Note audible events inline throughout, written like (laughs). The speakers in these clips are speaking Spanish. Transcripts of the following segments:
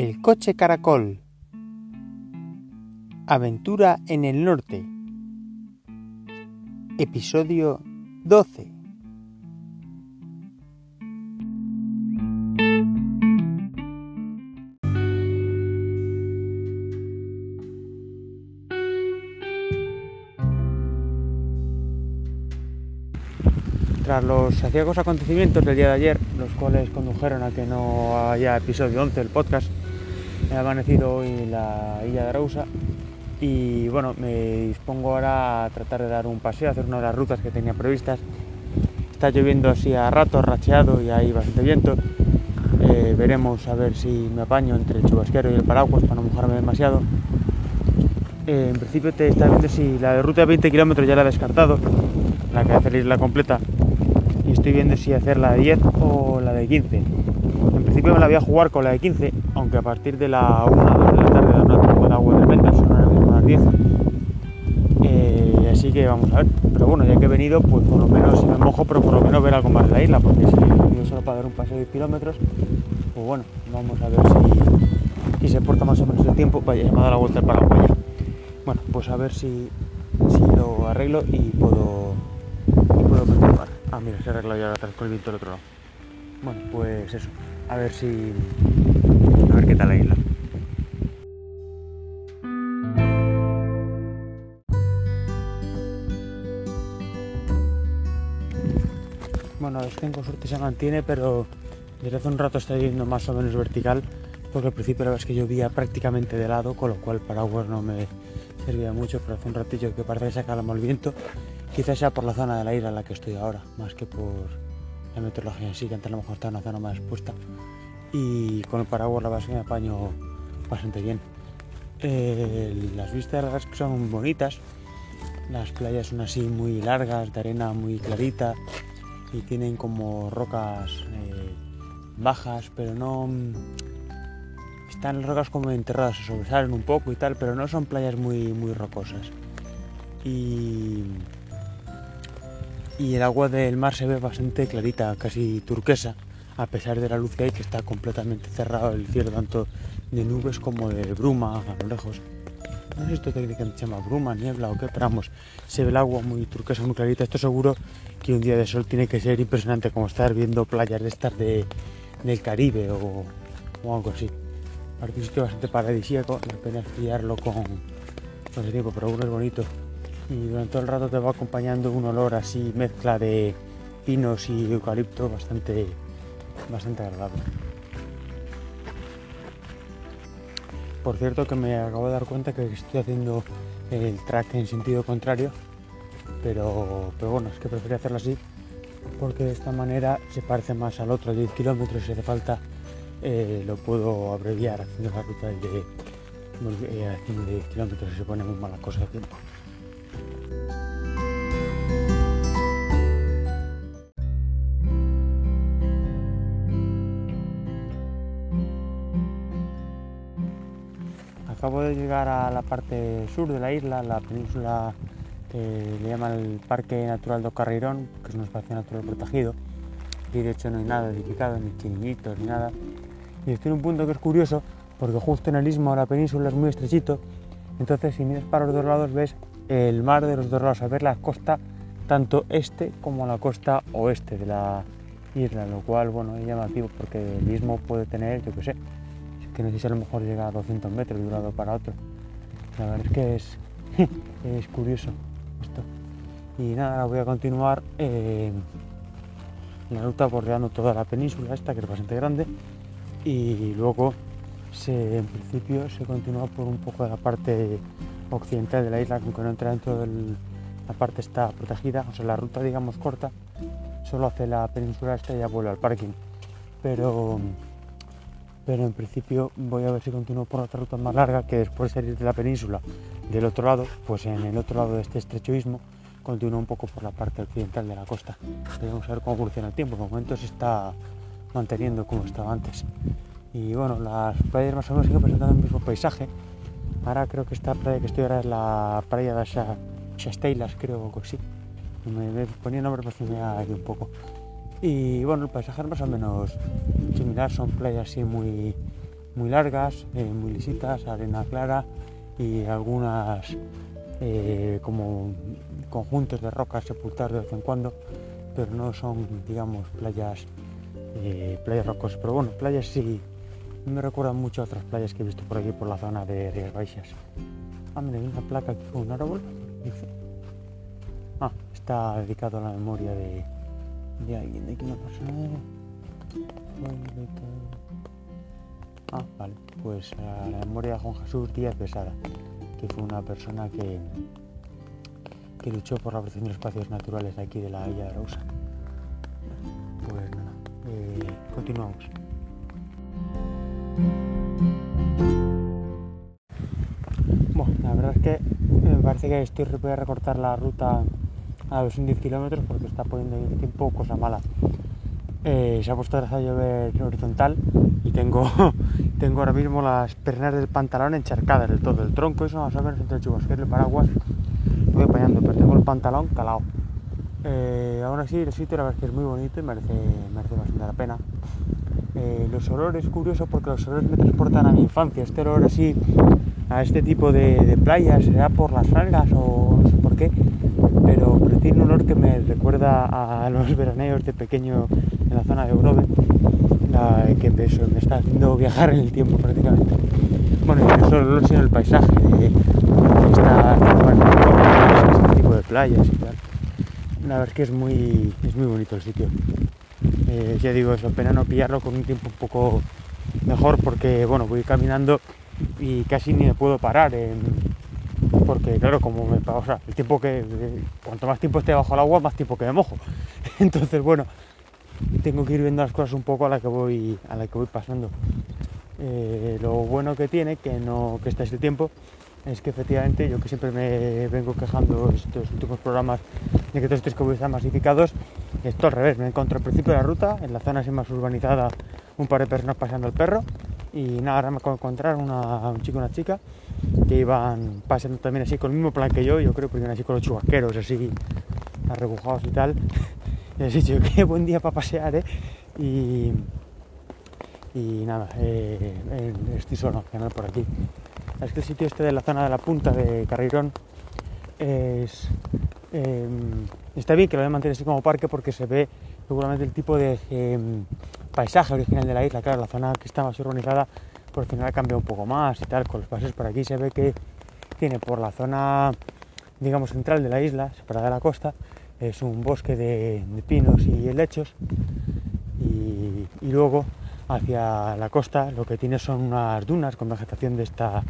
El coche caracol. Aventura en el norte. Episodio 12. Tras los aciagos acontecimientos del día de ayer, los cuales condujeron a que no haya episodio 11 del podcast, ha amanecido hoy la isla de Arausa y bueno, me dispongo ahora a tratar de dar un paseo, hacer una de las rutas que tenía previstas. Está lloviendo así a ratos, racheado y hay bastante viento. Eh, veremos a ver si me apaño entre el chubasquero y el paraguas para no mojarme demasiado. Eh, en principio te está viendo si la de ruta de 20 kilómetros ya la he descartado, la que hace la isla completa y estoy viendo si hacer la de 10 o la de 15. Principio me la voy a jugar con la de 15, aunque a partir de la 1 o 2 de la tarde da una trampa de agua tremenda, son ahora las 10. Eh, así que vamos a ver. Pero bueno, ya que he venido, pues por lo menos si me mojo, pero por lo menos ver algo más de la isla, porque si he venido solo para dar un paseo de 10 kilómetros, pues bueno, vamos a ver si, se porta más o menos el tiempo. Vaya, me ha dado la vuelta para allá. Bueno, pues a ver si, lo arreglo y puedo, y puedo continuar. Ah, mira, se arregla ya atrás con del otro lado. Bueno, pues eso. A ver si. A ver qué tal la isla. Bueno, con suerte se mantiene, pero desde hace un rato está yendo más o menos vertical, porque al principio la verdad es que llovía prácticamente de lado, con lo cual paraguas no me servía mucho, pero hace un ratillo que parece que se calma el viento Quizás sea por la zona de la isla en la que estoy ahora, más que por meteorología en sí, que antes a lo mejor está en una zona más expuesta. Y con el paraguas la que me apaño bastante bien. Eh, las vistas son bonitas. Las playas son así muy largas, de arena muy clarita y tienen como rocas eh, bajas, pero no... Están las rocas como enterradas, se sobresalen un poco y tal, pero no son playas muy, muy rocosas. Y y el agua del mar se ve bastante clarita, casi turquesa, a pesar de la luz que hay, que está completamente cerrado el cielo, tanto de nubes como de bruma a lo lejos. No sé si esto técnicamente se llama bruma, niebla o qué, pero vamos, se ve el agua muy turquesa, muy clarita. Esto seguro que un día de sol tiene que ser impresionante, como estar viendo playas de estas de, del Caribe o, algo así. Parece un sitio bastante paradisíaco, me pena con, con ese tiempo, pero uno es bonito y durante todo el rato te va acompañando un olor así, mezcla de pinos y eucalipto bastante, bastante agradable. Por cierto que me acabo de dar cuenta que estoy haciendo el track en sentido contrario, pero, pero bueno, es que prefiero hacerlo así porque de esta manera se parece más al otro 10 kilómetros si hace falta eh, lo puedo abreviar haciendo la ruta de, eh, haciendo 10 kilómetros se pone muy mala cosa de tiempo. Acabo llegar a la parte sur de la isla, la península que le llaman el Parque Natural de Carreirón, que es un espacio natural protegido. Y de hecho no hay nada edificado, ni chiringuitos, ni nada. Y estoy en un punto que es curioso, porque justo en el istmo de la península es muy estrechito. Entonces, si miras para los dos lados, ves el mar de los dos lados, a ver la costa tanto este como la costa oeste de la isla, lo cual, bueno, es llamativo porque el istmo puede tener, yo qué sé, que no a lo mejor llega a 200 metros de un lado para otro. La verdad es que es, (laughs) es curioso esto. Y nada, voy a continuar eh, la ruta bordeando toda la península esta, que es bastante grande, y luego se, en principio se continúa por un poco de la parte occidental de la isla, aunque no entra dentro de la parte está protegida, o sea, la ruta digamos corta, solo hace la península esta y ya vuelve al parking. Pero pero en principio voy a ver si continúo por otra ruta más larga que después de salir de la península del otro lado, pues en el otro lado de este estrecho istmo continúo un poco por la parte occidental de la costa. Vamos a ver cómo evoluciona el tiempo, de momento se está manteniendo como estaba antes. Y bueno, las playas más o menos siguen presentando el mismo paisaje. Ahora creo que esta playa que estoy ahora es la playa de Shasteilas, creo que sí. Me, me ponía nombre pues me ha ido un poco. Y bueno, el paisaje es más o menos similar, son playas así muy, muy largas, eh, muy lisitas, arena clara y algunas eh, como conjuntos de rocas sepultadas de vez en cuando, pero no son, digamos, playas, eh, playas rocosas. Pero bueno, playas sí, me recuerdan mucho a otras playas que he visto por aquí, por la zona de Rías Baixas. Ah, mira, una placa aquí con un árbol. Ah, está dedicado a la memoria de, de alguien, de aquí. Ah, vale, pues a la memoria de Juan Jesús Díaz Besada, que fue una persona que, que luchó por la protección de espacios naturales aquí de la Villa de Rosa. Pues nada, eh, continuamos. Bueno, la verdad es que me parece que estoy voy recortar la ruta a los 10 kilómetros porque está poniendo el tiempo cosa mala. Eh, se ha puesto a llover horizontal y tengo, (laughs) tengo ahora mismo las pernas del pantalón encharcadas del todo, el tronco, eso más o menos entre el chubasquero y el paraguas, voy apañando, pero tengo el pantalón calado. Eh, aún así el sitio la verdad es que es muy bonito y merece, merece bastante la pena. Eh, los olores, curioso porque los olores me transportan a mi infancia, este olor así a este tipo de, de playas, será por las algas o no sé por qué, tiene un olor que me recuerda a los veraneos de pequeño en la zona de Grove, que me, me está haciendo viajar en el tiempo prácticamente. Bueno, no solo el olor, sino el paisaje de, este tipo de playas y tal. La verdad es que es muy, es muy bonito el sitio. Eh, ya digo, es pena no pillarlo con un tiempo un poco mejor porque, bueno, voy caminando y casi ni me puedo parar. Porque, claro, como me o sea, el tiempo que. Cuanto más tiempo esté bajo el agua, más tiempo que me mojo. (laughs) Entonces, bueno, tengo que ir viendo las cosas un poco a la que voy, a la que voy pasando. Eh, lo bueno que tiene, que no que está este tiempo, es que efectivamente yo que siempre me vengo quejando estos últimos programas de que todos estos que están masificados, esto al revés, me encontrado al principio de la ruta, en la zona así más urbanizada, un par de personas paseando el perro y nada, ahora me acabo de encontrar una, un chico y una chica que iban paseando también así con el mismo plan que yo, yo creo que iban así con los chubasqueros así arrebujados y tal. (laughs) Y he dicho, qué buen día para pasear, ¿eh? Y, y nada, eh, estoy solo, que por aquí. Es que el sitio este de la zona de la punta de Carrirón es, eh, está bien que lo voy a mantener así como parque porque se ve seguramente el tipo de eh, paisaje original de la isla. Claro, la zona que está más urbanizada por final ha cambiado un poco más y tal. Con los paseos por aquí se ve que tiene por la zona, digamos, central de la isla, separada de la costa, es un bosque de, pinos y helechos. Y, luego hacia la costa lo que tiene son unas dunas con vegetación de esta,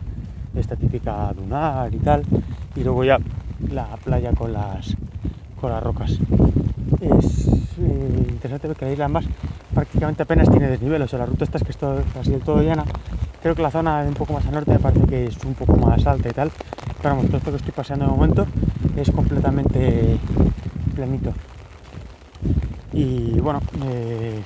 de esta típica dunar y tal, y luego ya la playa con las, con las rocas. Es eh, interesante ver que la isla además prácticamente apenas tiene desnivel, o sea, la ruta esta es que es todo, así del todo llana. Creo que la zona un poco más al norte me parece que es un poco más alta y tal, pero vamos, todo esto que estoy paseando de momento es completamente planito. Y bueno, eh,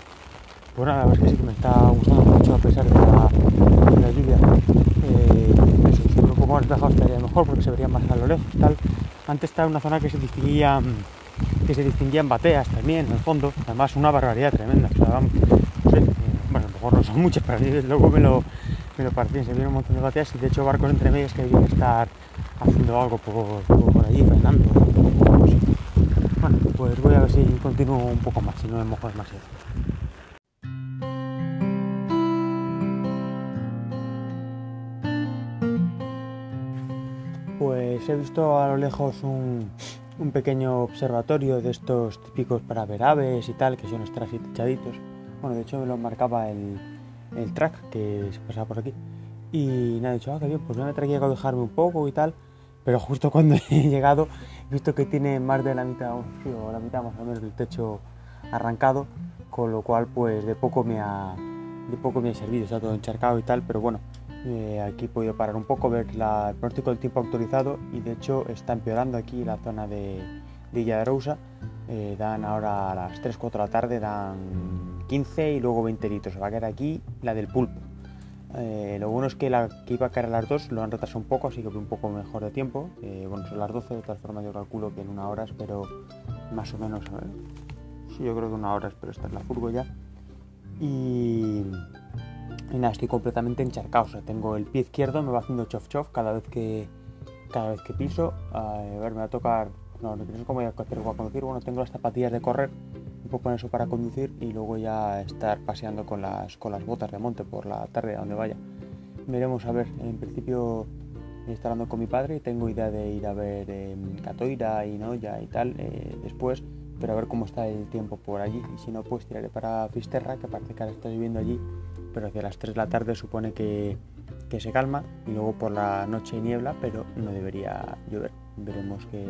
pues nada, la verdad es que sí que me está gustando mucho a pesar de la, lluvia. Eh, eso, un poco más despejado estaría mejor porque se vería más a lo lejos tal. Antes estaba en una zona que se distinguía que se distinguían bateas también en el fondo, además una barbaridad tremenda. No sé, eh, bueno, a lo mejor no son muchas, pero luego me lo, me lo parecían, se vieron un montón de bateas y de hecho barcos entre medias que debían estar haciendo algo por, por, allí, frenando. Bueno, pues voy a ver si continúo un poco más, si no me mojo demasiado. Pues he visto a lo lejos un, un pequeño observatorio de estos típicos para ver aves y tal, que son estar así techaditos. Bueno, de hecho me lo marcaba el, el track que se pasaba por aquí. Y nada, he dicho, ah, qué bien, pues voy a meter aquí a un poco y tal. Pero justo cuando (laughs) he llegado, he visto que tiene más de la mitad, o la mitad más o menos del techo arrancado, con lo cual pues de poco me ha, de poco me ha servido, está todo encharcado y tal, pero bueno, eh, aquí he podido parar un poco, ver la, el pronóstico del tiempo actualizado y de hecho está empeorando aquí la zona de, Villa de Rousa. Eh, dan ahora a las 3-4 de la tarde, dan 15 y luego 20 litros. Va a caer aquí la del pulpo. Eh, lo bueno es que la que iba a caer a las 2 lo han retrasado un poco, así que un poco mejor de tiempo. Bueno, son las 12, de tal forma yo calculo que en una hora espero más o menos, sí, yo creo que una hora espero estar en la furgo ya. Y, y nada, estoy completamente encharcado. O sea, tengo el pie izquierdo, me va haciendo chof chof cada vez que, cada vez que piso. A ver, me va a tocar. No, no sé cómo voy a hacer a conducir. Bueno, tengo las zapatillas de correr, un poco en eso para conducir y luego ya estar paseando con las, con las botas de monte por la tarde a donde vaya. Veremos a ver, en principio estoy hablando con mi padre tengo idea de ir a ver eh, Catoira y Noya y tal eh, después, pero a ver cómo está el tiempo por allí y si no pues tiraré para Fisterra, que parece que ahora está viviendo allí pero hacia las 3 de la tarde supone que, se calma y luego por la noche niebla, pero no debería llover. Veremos qué,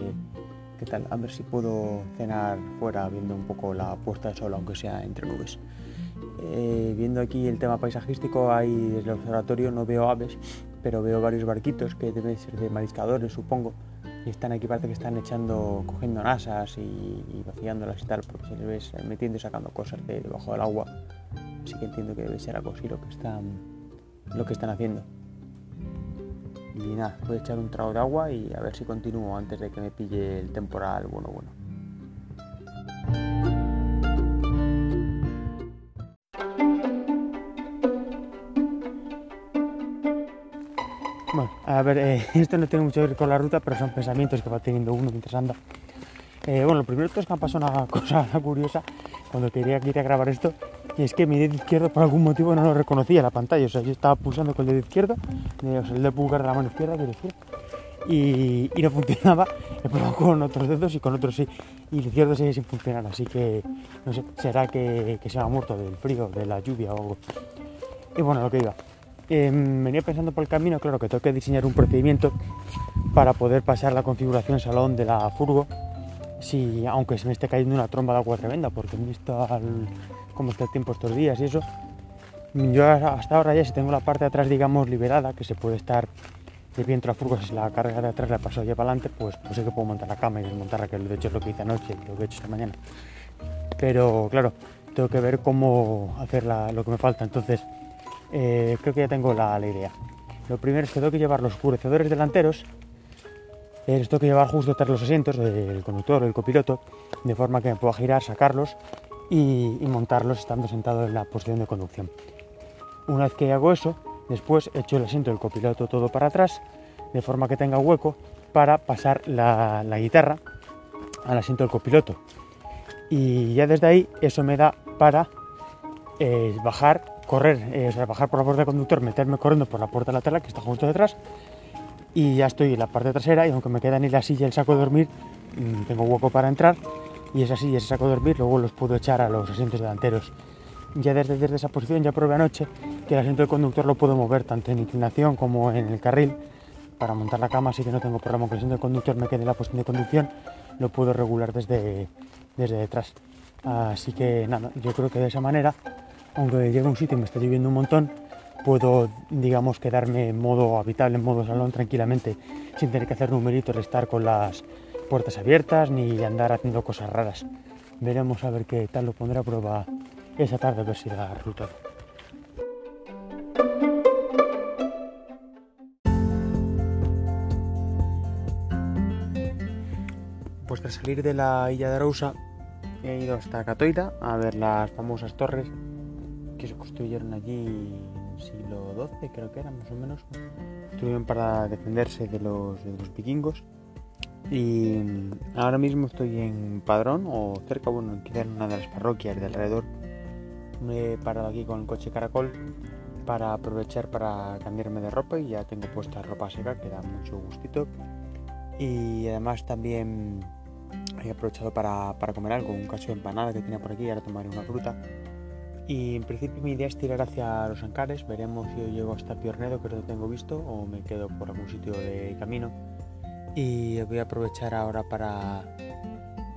qué tal. A ver si puedo cenar fuera viendo un poco la puesta de sol, aunque sea entre nubes. Eh, viendo aquí el tema paisajístico, hay desde el observatorio no veo aves, pero veo varios barquitos que deben ser de mariscadores, supongo. Y están aquí, parece que están echando, cogiendo nasas y, vaciándolas y tal, porque se les ves metiendo y sacando cosas de debajo del agua sí que entiendo que debe ser algo así lo que están, lo que están haciendo. Y nada, voy a echar un trago de agua y a ver si continúo antes de que me pille el temporal bueno bueno. Bueno, a ver, eh, (laughs) esto no tiene mucho que ver con la ruta, pero son pensamientos que va teniendo uno mientras anda. Eh, bueno, lo primero es que me pasado una cosa (laughs) curiosa cuando quería, quería grabar esto y es que mi dedo izquierdo por algún motivo no lo reconocía la pantalla, o sea, yo estaba pulsando con el dedo izquierdo, eh, o sea, el dedo pulgar de la mano izquierda, quiero decir, y, no funcionaba, he probado con otros dedos y con otros sí, y el izquierdo sigue sin funcionar, así que, no sé, será que, se ha muerto del frío, de la lluvia o algo. Y bueno, lo que iba. Em, venía pensando por el camino, claro que tengo que diseñar un procedimiento para poder pasar la configuración salón de la furgo, si, aunque se me esté cayendo una tromba de agua tremenda, porque he visto al cómo está el tiempo estos días y eso. Yo hasta ahora ya si tengo la parte de atrás, digamos, liberada, que se puede estar de viento a furgo, si la carga de atrás la paso ya para adelante, pues, pues sé que puedo montar la cama y desmontarla, que de hecho es lo que hice anoche y lo que he hecho esta mañana. Pero claro, tengo que ver cómo hacer lo que me falta. Entonces, eh, creo que ya tengo la, idea. Lo primero es que tengo que llevar los oscurecedores delanteros, eh, tengo que llevar justo tras los asientos del conductor el copiloto, de forma que me pueda girar, sacarlos y, montarlos estando sentado en la posición de conducción. Una vez que hago eso, después echo el asiento del copiloto todo para atrás, de forma que tenga hueco para pasar la, guitarra al asiento del copiloto. Y ya desde ahí eso me da para eh, bajar, correr, eh, o sea, bajar por la puerta del conductor, meterme corriendo por la puerta lateral que está justo detrás y ya estoy en la parte trasera y aunque me queda ni la silla y el saco de dormir, mm, tengo hueco para entrar y es así, y ese saco de dormir luego los puedo echar a los asientos delanteros. Ya desde, desde esa posición ya probé anoche que el asiento del conductor lo puedo mover tanto en inclinación como en el carril para montar la cama, así que no tengo problema que el asiento del conductor me quede en la posición de conducción, lo puedo regular desde, desde detrás. Así que nada, yo creo que de esa manera, aunque llegue a un sitio y me está lloviendo un montón, puedo, digamos, quedarme en modo habitable, en modo salón tranquilamente, sin tener que hacer numeritos, estar con las puertas abiertas ni andar haciendo cosas raras. Veremos a ver qué tal lo pondré a prueba esa tarde, a ver si da resultado. Pues tras salir de la isla de Arousa he ido hasta Catoira a ver las famosas torres que se construyeron allí en el siglo XII, creo que eran más o menos. Estuvieron para defenderse de los, de los vikingos y ahora mismo estoy en Padrón o cerca, bueno, quizá en una de las parroquias de alrededor. Me he parado aquí con el coche caracol para aprovechar para cambiarme de ropa y ya tengo puesta ropa seca que da mucho gustito. Y además también he aprovechado para, para comer algo, un cacho de empanada que tenía por aquí ahora tomaré una fruta. Y en principio mi idea es tirar hacia los Ancares, veremos si llego hasta Piornedo, que es donde tengo visto, o me quedo por algún sitio de camino y voy a aprovechar ahora para,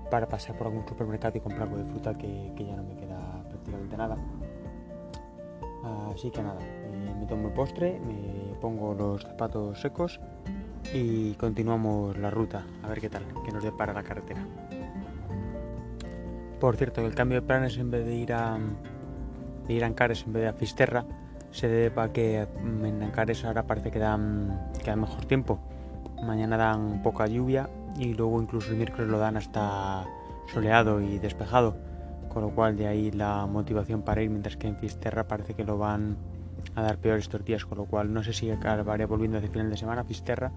para pasar por algún supermercado y comprar algo de fruta que, ya no me queda prácticamente nada. Así que nada, me tomo el postre, me pongo los zapatos secos y continuamos la ruta a ver qué tal, que nos depara la carretera. Por cierto, el cambio de planes en vez de ir a, ir a Ancares en vez de a Fisterra se debe a que en Ancares ahora parece que da, que da mejor tiempo Mañana dan poca lluvia y luego incluso el miércoles lo dan hasta soleado y despejado, con lo cual de ahí la motivación para ir, mientras que en Fisterra parece que lo van a dar peor estos días, con lo cual no sé si acabaré volviendo de final de semana a Fisterra,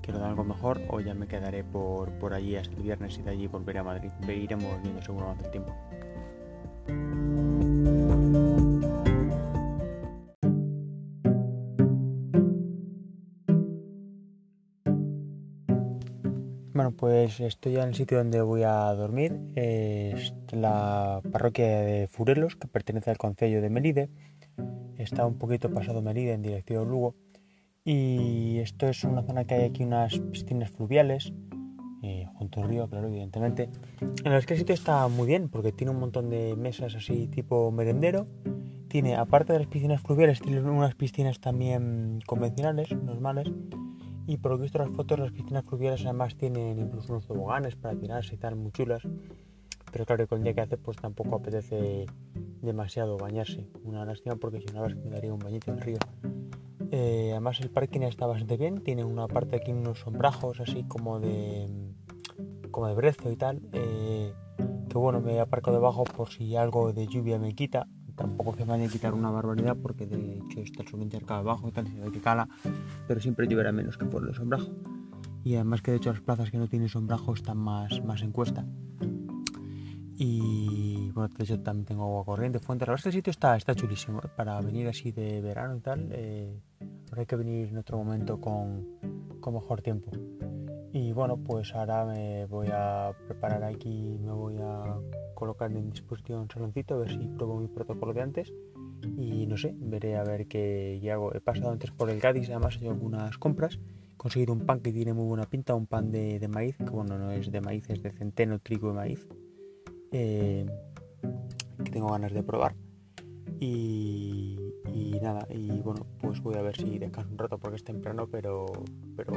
que lo da algo mejor, o ya me quedaré por, por allí hasta el viernes y de allí volveré a Madrid. Iremos viendo seguro más el tiempo. Pues estoy en el sitio donde voy a dormir. Es la parroquia de Furelos, que pertenece al concello de Melide. Está un poquito pasado Melide en dirección Lugo. Y esto es una zona que hay aquí unas piscinas fluviales, eh, junto al río, claro, evidentemente. En el que el sitio está muy bien, porque tiene un montón de mesas así tipo merendero. Tiene, aparte de las piscinas fluviales, tiene unas piscinas también convencionales, normales y por lo he visto las fotos, las piscinas fluviales además tienen incluso unos toboganes para tirarse y tal, muy chulas. Pero claro, con el día que hace, pues tampoco apetece demasiado bañarse. Una lástima porque si no, la me daría un bañito en el río. Eh, además, el parking está bastante bien. Tiene una parte aquí, unos sombrajos así como de como de brezo y tal. Eh, que bueno, me aparco debajo por si algo de lluvia me quita tampoco se vaya a quitar una barbaridad porque de hecho está el suelo acá abajo y tal, se ve que cala, pero siempre lloverá menos que por el sombrajo. Y además que de hecho las plazas que no tienen sombrajo están más, más en cuesta. Y bueno, de hecho también tengo agua corriente, fuente. La verdad este sitio está, está chulísimo ¿eh? para venir así de verano y tal. Eh, hay que venir en otro momento con, con mejor tiempo. Y bueno, pues ahora me voy a preparar aquí, me voy a colocar en disposición un saloncito, a ver si pruebo mi protocolo de antes. Y no sé, veré a ver qué, hago. He pasado antes por el Gadis, además he hecho algunas compras. He conseguido un pan que tiene muy buena pinta, un pan de, maíz, que bueno, no es de maíz, es de centeno, trigo y maíz. Eh, que tengo ganas de probar. Y, y, nada, y bueno, pues voy a ver si descanso un rato porque es temprano, pero, pero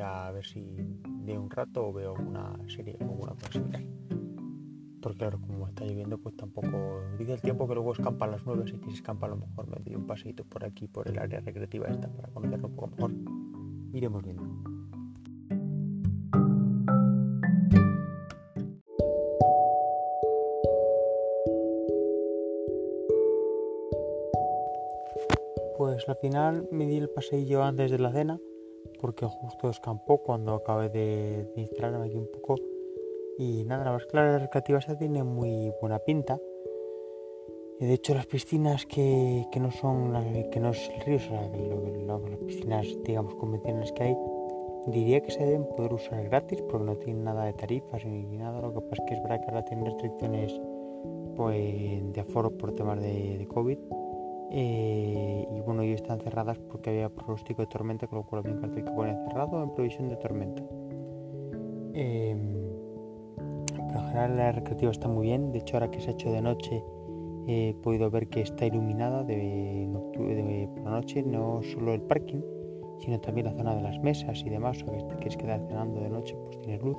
a ver si de un rato veo una serie o alguna cosa. Porque claro, como está lloviendo, pues tampoco dice el tiempo que luego escampa a las 9, así que si escampa a lo mejor me doy un paseito por aquí, por el área recreativa esta, para conocerlo un poco mejor. Iremos viendo. Pues al final me di el paseillo antes de la cena porque justo escampó cuando acabé de, instalarme aquí un poco. Y nada, la más clara recreativa esta tiene muy buena pinta. Y de hecho las piscinas que, no son que no es el río, las piscinas digamos convencionales que hay diría que se deben poder usar gratis porque no tienen nada de tarifas ni nada, lo que pasa es que es verdad que ahora tienen restricciones pues, de aforo por temas de, de COVID eh, y bueno, y están cerradas porque había pronóstico de tormenta, con lo cual había un cartel que pone cerrado en previsión de tormenta. Em, pero en general la recreativa está muy bien, de hecho ahora que se ha hecho de noche he podido ver que está iluminada de, por la noche, no solo el parking, sino también la zona de las mesas y demás, o que te quieres quedar cenando de noche, pues tienes luz.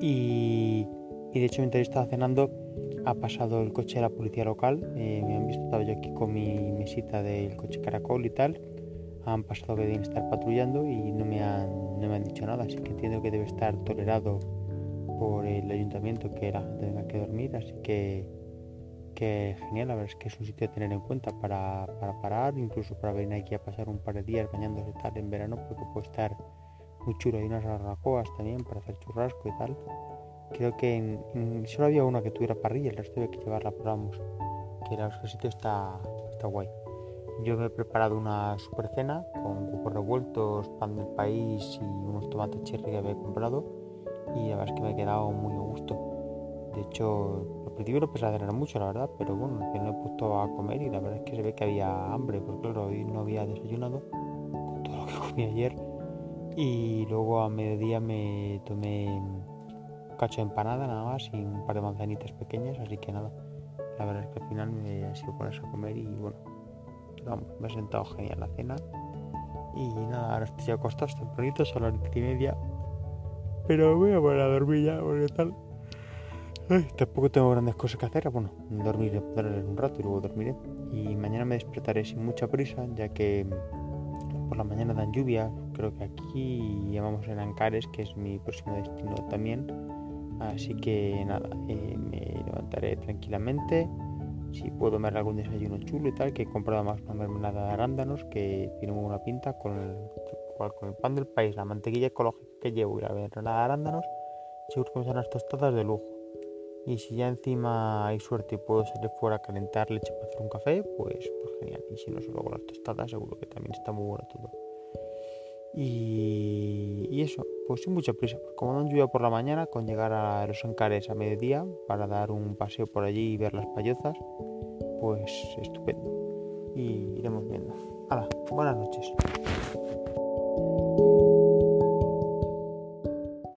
Y, y de hecho mientras estaba cenando ha pasado el coche de la policía local, eh, me han visto, estaba yo aquí con mi mesita del coche caracol y tal, han pasado que deben estar patrullando y no me han, no me han dicho nada, así que entiendo que debe estar tolerado por el ayuntamiento que la gente tenga que dormir, así que, que genial, la verdad es que es un sitio a tener en cuenta para, para parar, incluso para venir aquí a pasar un par de días bañándose tal en verano, porque puede estar muy chulo, hay unas barbacoas también para hacer churrasco y tal creo que solo había una que tuviera parrilla, el resto había que llevarla por ambos. Que el sitio está, está guay. Yo me he preparado una super cena con huevos revueltos, pan del país y unos tomates cherry que había comprado. Y la verdad es que me he quedado muy a gusto. De hecho, al principio no pensaba tener mucho, la verdad, pero bueno, que no he puesto a comer y la verdad es que se ve que había hambre, porque claro, hoy no había desayunado todo lo que comí ayer. Y luego a mediodía me tomé cacho de empanada nada más y un par de manzanitas pequeñas, así que nada. La verdad es que al final me he sido ponerse a comer y bueno, vamos, me he sentado genial la cena. Y nada, ahora estoy acostado tempranito, son las y media. Pero voy a poner a dormir ya, porque tal. tampoco tengo grandes cosas que hacer. Bueno, dormiré, dormiré un rato y luego dormiré. Y mañana me despertaré sin mucha prisa, ya que por la mañana dan lluvia. Creo que aquí llamamos en Ancares, que es mi próximo destino también Así que nada, eh, me levantaré tranquilamente si puedo comer algún desayuno chulo y tal, que he comprado más una mermelada de arándanos que tiene muy buena pinta con el, pan del país, la mantequilla ecológica que llevo y la mermelada de arándanos, seguro que me son las tostadas de lujo. Y si ya encima hay suerte y puedo salir fuera a calentar leche para hacer un café, pues, pues genial. Y si no, solo con las tostadas, seguro que también está muy bueno todo. Y, eso, pues sin mucha prisa, como no lluvia por la mañana, con llegar a los encares a mediodía para dar un paseo por allí y ver las payozas, pues estupendo. Y iremos viendo. Hala, buenas noches.